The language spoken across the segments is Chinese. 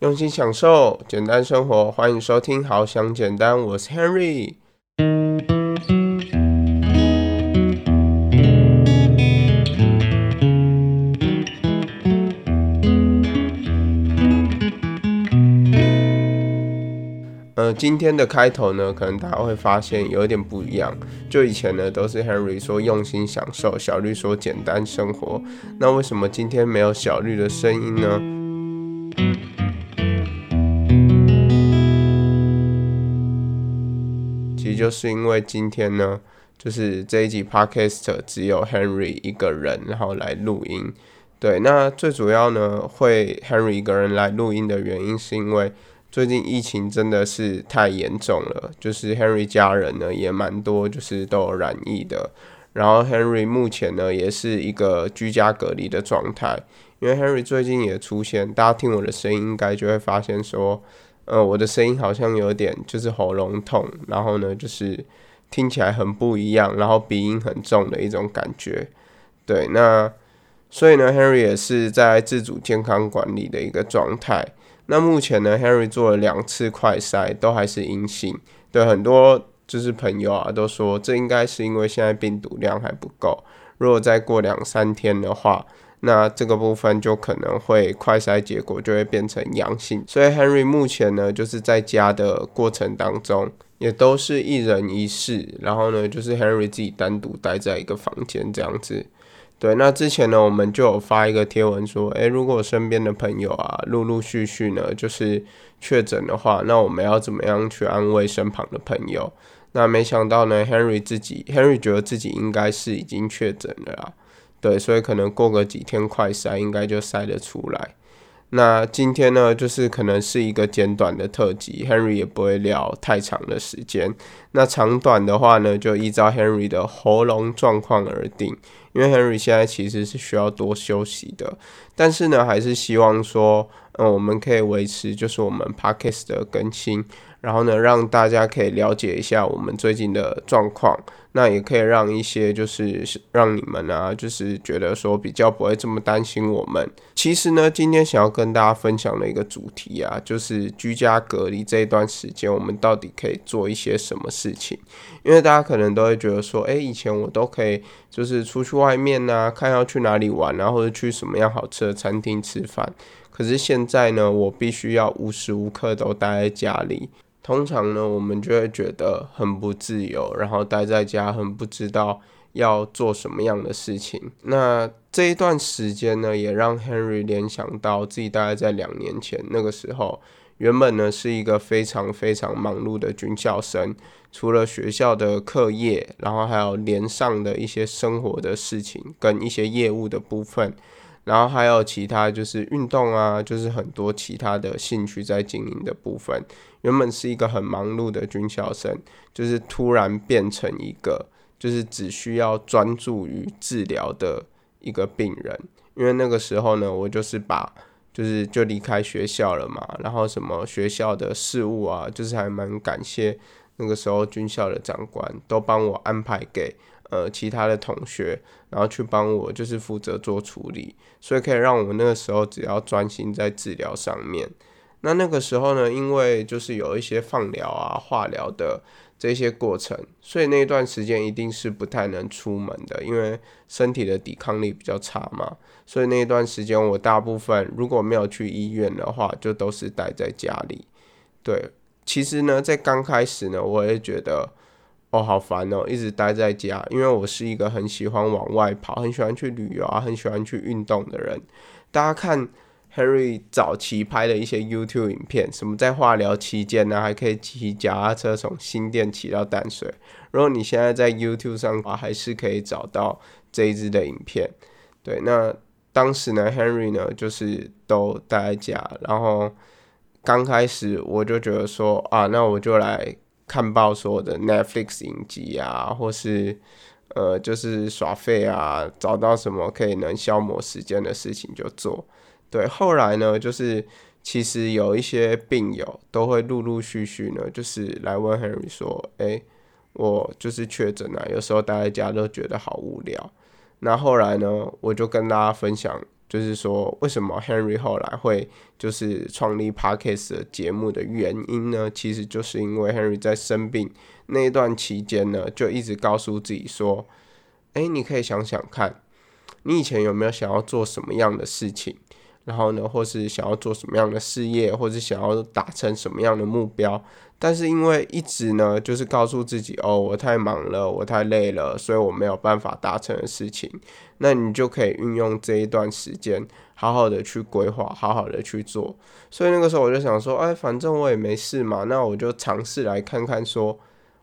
用心享受简单生活，欢迎收听《好想简单》，我是 Henry。呃，今天的开头呢，可能大家会发现有一点不一样。就以前呢，都是 Henry 说用心享受，小绿说简单生活。那为什么今天没有小绿的声音呢？其实就是因为今天呢，就是这一集 Podcast 只有 Henry 一个人，然后来录音。对，那最主要呢，会 Henry 一个人来录音的原因，是因为。最近疫情真的是太严重了，就是 Henry 家人呢也蛮多，就是都有染疫的。然后 Henry 目前呢也是一个居家隔离的状态，因为 Henry 最近也出现，大家听我的声音应该就会发现说，呃，我的声音好像有点就是喉咙痛，然后呢就是听起来很不一样，然后鼻音很重的一种感觉。对，那所以呢，Henry 也是在自主健康管理的一个状态。那目前呢，Henry 做了两次快筛，都还是阴性。对很多就是朋友啊，都说这应该是因为现在病毒量还不够。如果再过两三天的话，那这个部分就可能会快筛结果就会变成阳性。所以 Henry 目前呢，就是在家的过程当中，也都是一人一室，然后呢，就是 Henry 自己单独待在一个房间这样子。对，那之前呢，我们就有发一个贴文说，诶，如果身边的朋友啊，陆陆续续呢，就是确诊的话，那我们要怎么样去安慰身旁的朋友？那没想到呢，Henry 自己，Henry 觉得自己应该是已经确诊了啦，对，所以可能过个几天快筛，应该就筛得出来。那今天呢，就是可能是一个简短的特辑，Henry 也不会聊太长的时间。那长短的话呢，就依照 Henry 的喉咙状况而定。因为 Henry 现在其实是需要多休息的，但是呢，还是希望说，嗯，我们可以维持就是我们 Podcast 的更新。然后呢，让大家可以了解一下我们最近的状况，那也可以让一些就是让你们啊，就是觉得说比较不会这么担心我们。其实呢，今天想要跟大家分享的一个主题啊，就是居家隔离这一段时间，我们到底可以做一些什么事情？因为大家可能都会觉得说，哎，以前我都可以就是出去外面啊，看要去哪里玩啊，或者去什么样好吃的餐厅吃饭。可是现在呢，我必须要无时无刻都待在家里。通常呢，我们就会觉得很不自由，然后待在家很不知道要做什么样的事情。那这一段时间呢，也让 Henry 联想到自己大概在两年前那个时候，原本呢是一个非常非常忙碌的军校生，除了学校的课业，然后还有连上的一些生活的事情跟一些业务的部分。然后还有其他就是运动啊，就是很多其他的兴趣在经营的部分。原本是一个很忙碌的军校生，就是突然变成一个就是只需要专注于治疗的一个病人。因为那个时候呢，我就是把就是就离开学校了嘛，然后什么学校的事务啊，就是还蛮感谢那个时候军校的长官都帮我安排给。呃，其他的同学，然后去帮我，就是负责做处理，所以可以让我那个时候只要专心在治疗上面。那那个时候呢，因为就是有一些放疗啊、化疗的这些过程，所以那段时间一定是不太能出门的，因为身体的抵抗力比较差嘛。所以那一段时间我大部分如果没有去医院的话，就都是待在家里。对，其实呢，在刚开始呢，我也觉得。哦，好烦哦，一直待在家，因为我是一个很喜欢往外跑、很喜欢去旅游啊、很喜欢去运动的人。大家看 Henry 早期拍的一些 YouTube 影片，什么在化疗期间呢，还可以骑脚踏车从新店骑到淡水。如果你现在在 YouTube 上啊，还是可以找到这一支的影片。对，那当时呢，Henry 呢就是都待在家，然后刚开始我就觉得说啊，那我就来。看报所有的 Netflix 影集啊，或是呃，就是耍废啊，找到什么可以能消磨时间的事情就做。对，后来呢，就是其实有一些病友都会陆陆续续呢，就是来问 Henry 说：“哎，我就是确诊啊，有时候待在家都觉得好无聊。”那后来呢，我就跟大家分享就是说为什么 Henry 后来会就是创立 Parkes 的节目的原因呢？其实就是因为 Henry 在生病那一段期间呢，就一直告诉自己说：“哎，你可以想想看，你以前有没有想要做什么样的事情？”然后呢，或是想要做什么样的事业，或是想要达成什么样的目标，但是因为一直呢，就是告诉自己哦，我太忙了，我太累了，所以我没有办法达成的事情，那你就可以运用这一段时间，好好的去规划，好好的去做。所以那个时候我就想说，哎，反正我也没事嘛，那我就尝试来看看，说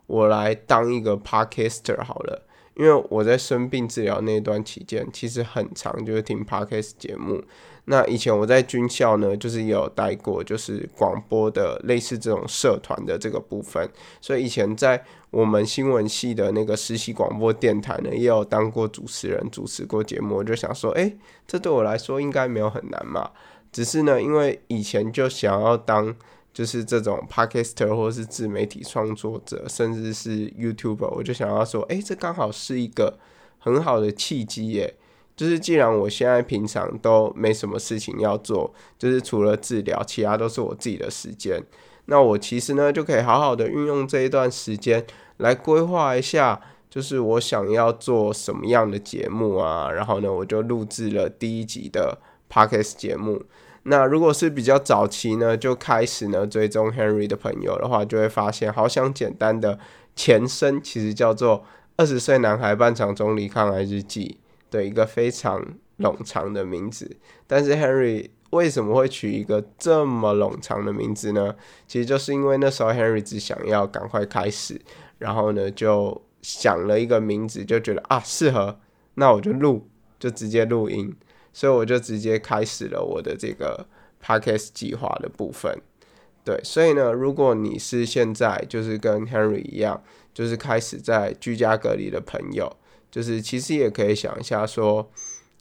我来当一个 podcaster 好了。因为我在生病治疗那段期间，其实很长，就是听 podcast 节目。那以前我在军校呢，就是也有带过，就是广播的类似这种社团的这个部分。所以以前在我们新闻系的那个实习广播电台呢，也有当过主持人，主持过节目。我就想说，哎，这对我来说应该没有很难嘛。只是呢，因为以前就想要当。就是这种 podcaster 或是自媒体创作者，甚至是 YouTuber，我就想要说，哎，这刚好是一个很好的契机耶。就是既然我现在平常都没什么事情要做，就是除了治疗，其他都是我自己的时间，那我其实呢就可以好好的运用这一段时间来规划一下，就是我想要做什么样的节目啊。然后呢，我就录制了第一集的 podcast 节目。那如果是比较早期呢，就开始呢追踪 Henry 的朋友的话，就会发现，好想简单的前身其实叫做《二十岁男孩半场中离抗癌日记》的一个非常冗长的名字。但是 Henry 为什么会取一个这么冗长的名字呢？其实就是因为那时候 Henry 只想要赶快开始，然后呢就想了一个名字，就觉得啊适合，那我就录，就直接录音。所以我就直接开始了我的这个 podcast 计划的部分，对，所以呢，如果你是现在就是跟 Henry 一样，就是开始在居家隔离的朋友，就是其实也可以想一下说，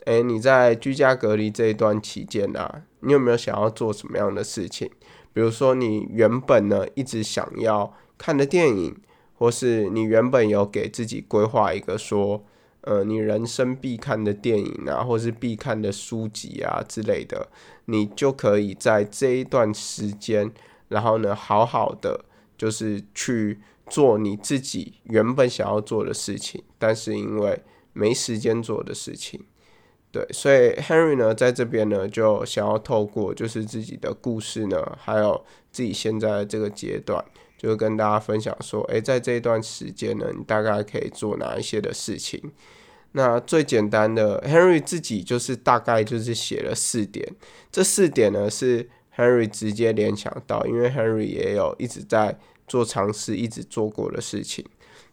诶，你在居家隔离这一段期间啊，你有没有想要做什么样的事情？比如说你原本呢一直想要看的电影，或是你原本有给自己规划一个说。呃，你人生必看的电影啊，或是必看的书籍啊之类的，你就可以在这一段时间，然后呢，好好的就是去做你自己原本想要做的事情，但是因为没时间做的事情，对，所以 Henry 呢，在这边呢，就想要透过就是自己的故事呢，还有自己现在这个阶段，就跟大家分享说，诶，在这一段时间呢，你大概可以做哪一些的事情。那最简单的，Henry 自己就是大概就是写了四点，这四点呢是 Henry 直接联想到，因为 Henry 也有一直在做尝试，一直做过的事情。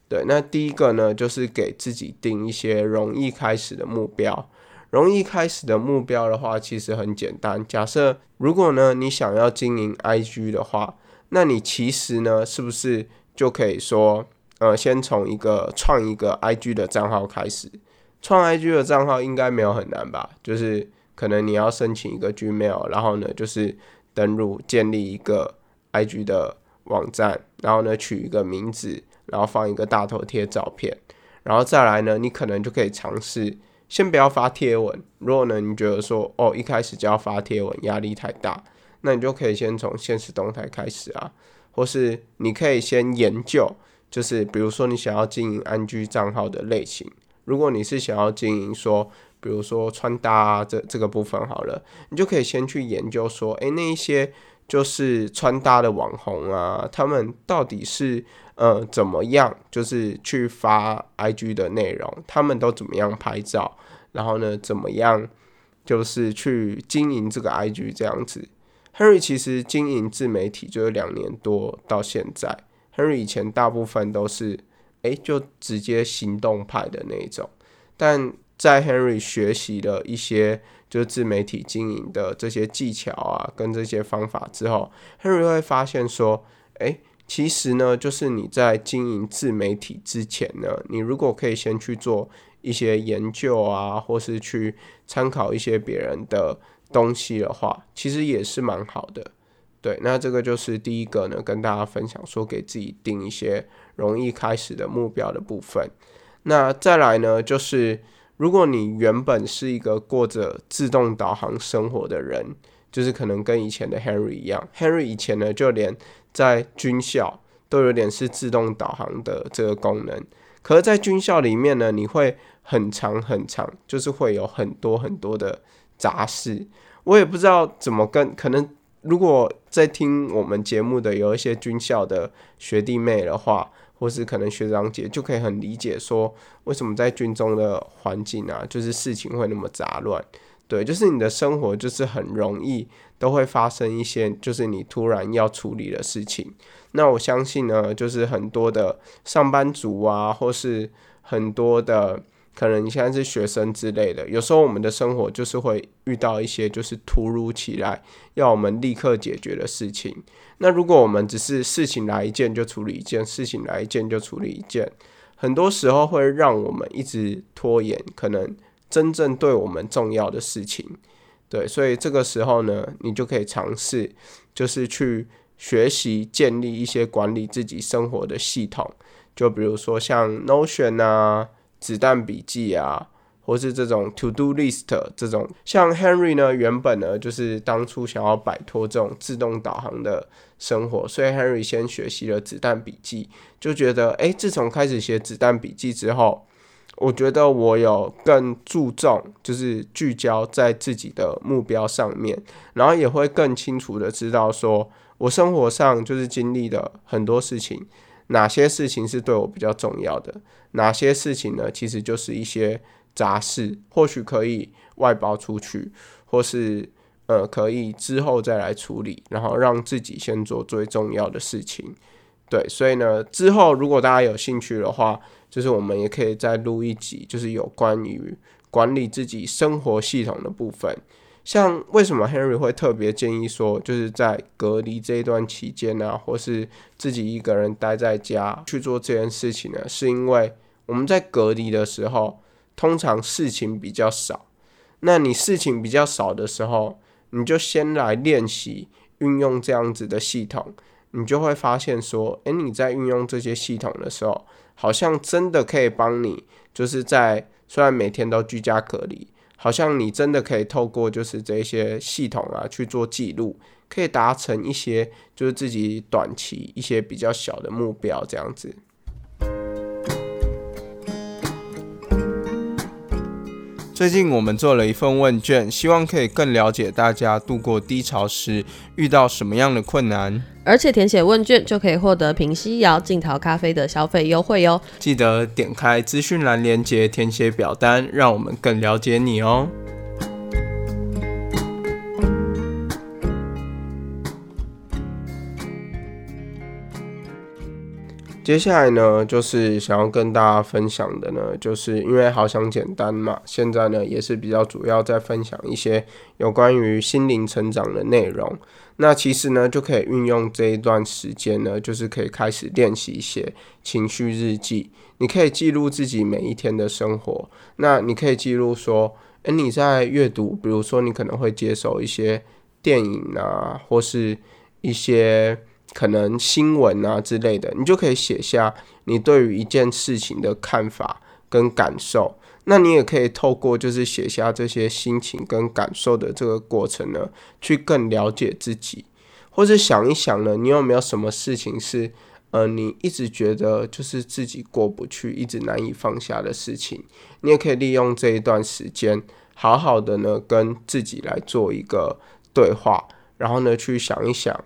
对，那第一个呢就是给自己定一些容易开始的目标。容易开始的目标的话，其实很简单。假设如果呢你想要经营 IG 的话，那你其实呢是不是就可以说，呃，先从一个创一个 IG 的账号开始。创 IG 的账号应该没有很难吧？就是可能你要申请一个 Gmail，然后呢，就是登录建立一个 IG 的网站，然后呢取一个名字，然后放一个大头贴照片，然后再来呢，你可能就可以尝试先不要发贴文。如果呢你觉得说哦一开始就要发贴文压力太大，那你就可以先从现实动态开始啊，或是你可以先研究，就是比如说你想要经营安居账号的类型。如果你是想要经营说，比如说穿搭啊这这个部分好了，你就可以先去研究说，诶，那一些就是穿搭的网红啊，他们到底是呃怎么样，就是去发 IG 的内容，他们都怎么样拍照，然后呢，怎么样就是去经营这个 IG 这样子。Henry 其实经营自媒体就有两年多到现在，Henry 以前大部分都是。诶，就直接行动派的那种，但在 Henry 学习了一些就是自媒体经营的这些技巧啊，跟这些方法之后，Henry 会发现说，诶，其实呢，就是你在经营自媒体之前呢，你如果可以先去做一些研究啊，或是去参考一些别人的东西的话，其实也是蛮好的。对，那这个就是第一个呢，跟大家分享说，给自己定一些容易开始的目标的部分。那再来呢，就是如果你原本是一个过着自动导航生活的人，就是可能跟以前的 Henry 一样，Henry 以前呢就连在军校都有点是自动导航的这个功能。可是，在军校里面呢，你会很长很长，就是会有很多很多的杂事。我也不知道怎么跟，可能如果在听我们节目的有一些军校的学弟妹的话，或是可能学长姐，就可以很理解说，为什么在军中的环境啊，就是事情会那么杂乱。对，就是你的生活就是很容易都会发生一些，就是你突然要处理的事情。那我相信呢，就是很多的上班族啊，或是很多的可能你现在是学生之类的，有时候我们的生活就是会遇到一些就是突如其来要我们立刻解决的事情。那如果我们只是事情来一件就处理一件，事情来一件就处理一件，很多时候会让我们一直拖延，可能。真正对我们重要的事情，对，所以这个时候呢，你就可以尝试，就是去学习建立一些管理自己生活的系统，就比如说像 Notion 啊、子弹笔记啊，或是这种 To Do List 这种。像 Henry 呢，原本呢就是当初想要摆脱这种自动导航的生活，所以 Henry 先学习了子弹笔记，就觉得，诶，自从开始写子弹笔记之后。我觉得我有更注重，就是聚焦在自己的目标上面，然后也会更清楚的知道，说我生活上就是经历的很多事情，哪些事情是对我比较重要的，哪些事情呢，其实就是一些杂事，或许可以外包出去，或是呃可以之后再来处理，然后让自己先做最重要的事情。对，所以呢，之后如果大家有兴趣的话，就是我们也可以再录一集，就是有关于管理自己生活系统的部分。像为什么 Henry 会特别建议说，就是在隔离这一段期间呢，或是自己一个人待在家去做这件事情呢？是因为我们在隔离的时候，通常事情比较少。那你事情比较少的时候，你就先来练习运用这样子的系统。你就会发现说，诶，你在运用这些系统的时候，好像真的可以帮你，就是在虽然每天都居家隔离，好像你真的可以透过就是这些系统啊去做记录，可以达成一些就是自己短期一些比较小的目标这样子。最近我们做了一份问卷，希望可以更了解大家度过低潮时遇到什么样的困难。而且填写问卷就可以获得平西窑静陶咖啡的消费优惠哟！记得点开资讯栏链接填写表单，让我们更了解你哦。接下来呢，就是想要跟大家分享的呢，就是因为好想简单嘛，现在呢也是比较主要在分享一些有关于心灵成长的内容。那其实呢，就可以运用这一段时间呢，就是可以开始练习写情绪日记。你可以记录自己每一天的生活。那你可以记录说，诶，你在阅读，比如说你可能会接受一些电影啊，或是一些。可能新闻啊之类的，你就可以写下你对于一件事情的看法跟感受。那你也可以透过就是写下这些心情跟感受的这个过程呢，去更了解自己，或者想一想呢，你有没有什么事情是呃你一直觉得就是自己过不去，一直难以放下的事情？你也可以利用这一段时间，好好的呢跟自己来做一个对话，然后呢去想一想。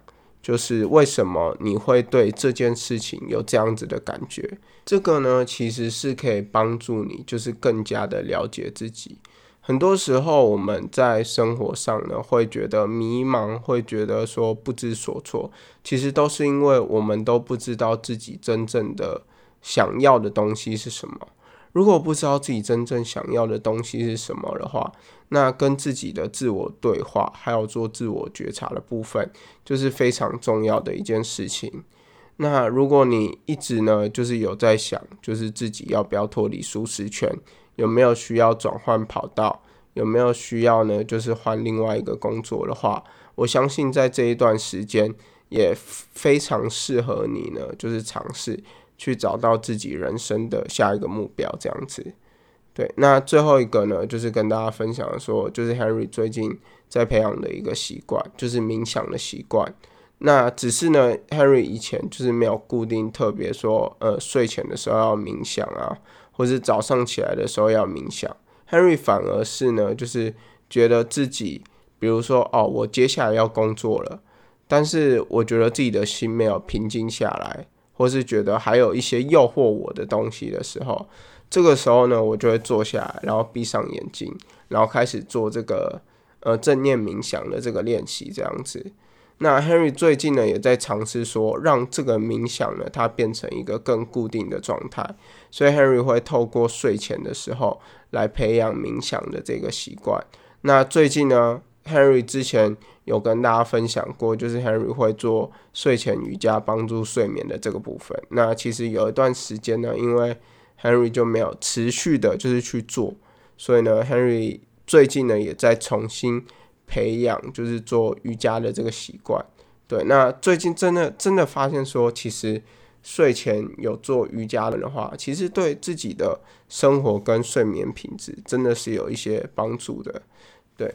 就是为什么你会对这件事情有这样子的感觉？这个呢，其实是可以帮助你，就是更加的了解自己。很多时候我们在生活上呢，会觉得迷茫，会觉得说不知所措，其实都是因为我们都不知道自己真正的想要的东西是什么。如果不知道自己真正想要的东西是什么的话，那跟自己的自我对话，还有做自我觉察的部分，就是非常重要的一件事情。那如果你一直呢，就是有在想，就是自己要不要脱离舒适圈，有没有需要转换跑道，有没有需要呢，就是换另外一个工作的话，我相信在这一段时间也非常适合你呢，就是尝试。去找到自己人生的下一个目标，这样子，对，那最后一个呢，就是跟大家分享说，就是 Henry 最近在培养的一个习惯，就是冥想的习惯。那只是呢，Henry 以前就是没有固定特别说，呃，睡前的时候要冥想啊，或是早上起来的时候要冥想。Henry 反而是呢，就是觉得自己，比如说，哦，我接下来要工作了，但是我觉得自己的心没有平静下来，或是觉得还有一些诱惑我的东西的时候，这个时候呢，我就会坐下来，然后闭上眼睛，然后开始做这个呃正念冥想的这个练习，这样子。那 Henry 最近呢，也在尝试说，让这个冥想呢，它变成一个更固定的状态。所以 Henry 会透过睡前的时候来培养冥想的这个习惯。那最近呢，Henry 之前有跟大家分享过，就是 Henry 会做睡前瑜伽，帮助睡眠的这个部分。那其实有一段时间呢，因为 Henry 就没有持续的，就是去做，所以呢，Henry 最近呢，也在重新。培养就是做瑜伽的这个习惯，对。那最近真的真的发现说，其实睡前有做瑜伽的话，其实对自己的生活跟睡眠品质真的是有一些帮助的，对。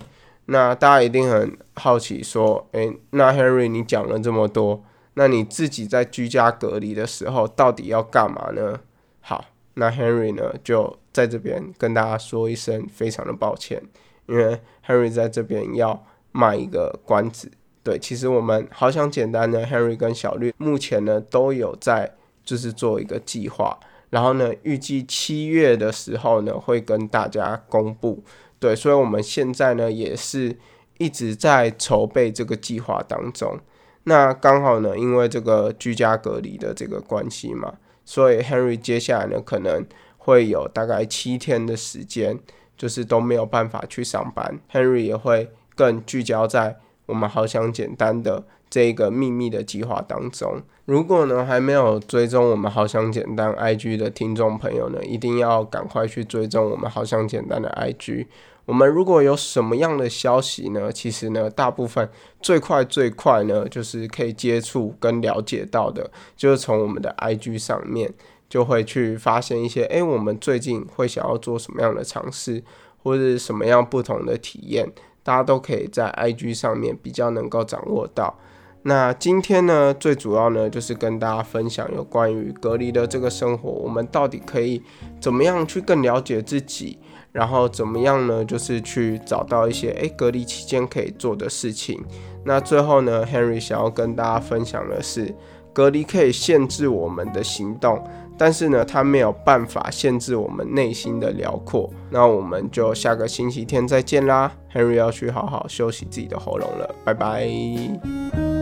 那大家一定很好奇说，诶，那 Henry 你讲了这么多，那你自己在居家隔离的时候到底要干嘛呢？好，那 Henry 呢就在这边跟大家说一声，非常的抱歉。因为 Henry 在这边要卖一个关子，对，其实我们好想简单的 Henry 跟小绿目前呢都有在就是做一个计划，然后呢预计七月的时候呢会跟大家公布，对，所以我们现在呢也是一直在筹备这个计划当中。那刚好呢因为这个居家隔离的这个关系嘛，所以 Henry 接下来呢可能会有大概七天的时间。就是都没有办法去上班，Henry 也会更聚焦在我们好想简单的这个秘密的计划当中。如果呢还没有追踪我们好想简单 IG 的听众朋友呢，一定要赶快去追踪我们好想简单的 IG。我们如果有什么样的消息呢，其实呢大部分最快最快呢就是可以接触跟了解到的，就是从我们的 IG 上面。就会去发现一些，哎，我们最近会想要做什么样的尝试，或者什么样不同的体验，大家都可以在 IG 上面比较能够掌握到。那今天呢，最主要呢就是跟大家分享有关于隔离的这个生活，我们到底可以怎么样去更了解自己，然后怎么样呢，就是去找到一些，哎，隔离期间可以做的事情。那最后呢，Henry 想要跟大家分享的是，隔离可以限制我们的行动。但是呢，它没有办法限制我们内心的辽阔。那我们就下个星期天再见啦，Henry 要去好好休息自己的喉咙了，拜拜。